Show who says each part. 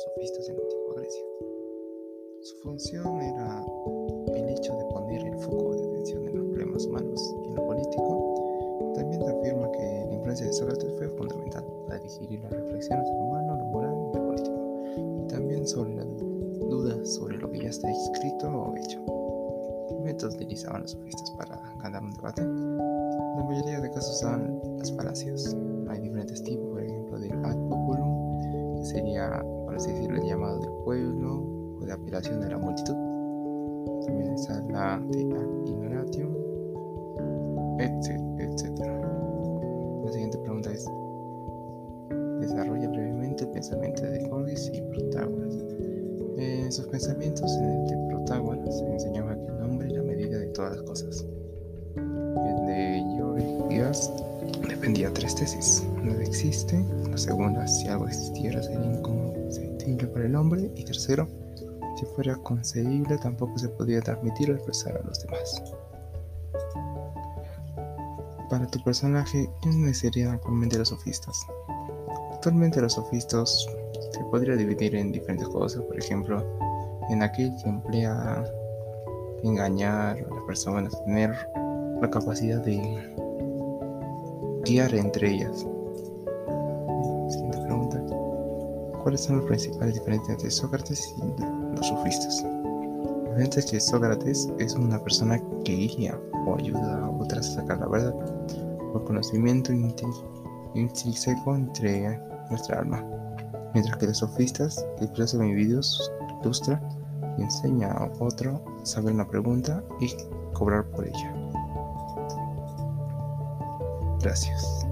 Speaker 1: los sofistas en la antigua Grecia. Su función era el hecho de poner el foco de atención en los problemas humanos y en lo político. También se afirma que la influencia de Sócrates fue fundamental para dirigir las reflexiones de lo humano, lo moral y lo político, y también sobre la duda sobre lo que ya está escrito o hecho. ¿Qué métodos utilizaban los sofistas para ganar un debate? La mayoría de casos usaban las falacias. Hay pueblo o de apelación de la multitud. También está la de ad ignoratium, etc. La siguiente pregunta es: Desarrolla brevemente el pensamiento de Gorgias y Protágoras. En sus pensamientos en el de Protágoras se enseñaba que el nombre es la medida de todas las cosas. El de Gorgias dependía de tres tesis. No existe. La segunda, si algo existiera, sería inconcebible para el hombre. Y tercero, si fuera concebible, tampoco se podía transmitir o expresar a los demás. Para tu personaje, ¿quiénes serían actualmente los sofistas? Actualmente los sofistas se podría dividir en diferentes cosas, por ejemplo, en aquel que emplea engañar a las personas, tener la capacidad de guiar entre ellas. Siguiente pregunta. ¿Cuáles son las principales diferencias entre Sócrates y los sofistas? La diferencia es que Sócrates es una persona que guía o ayuda a otras a sacar la verdad por conocimiento intrínseco entre nuestra alma, mientras que los sofistas expresan individuos, ilustra y enseña a otro saber una pregunta y cobrar por ella. Gracias.